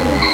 Arizona.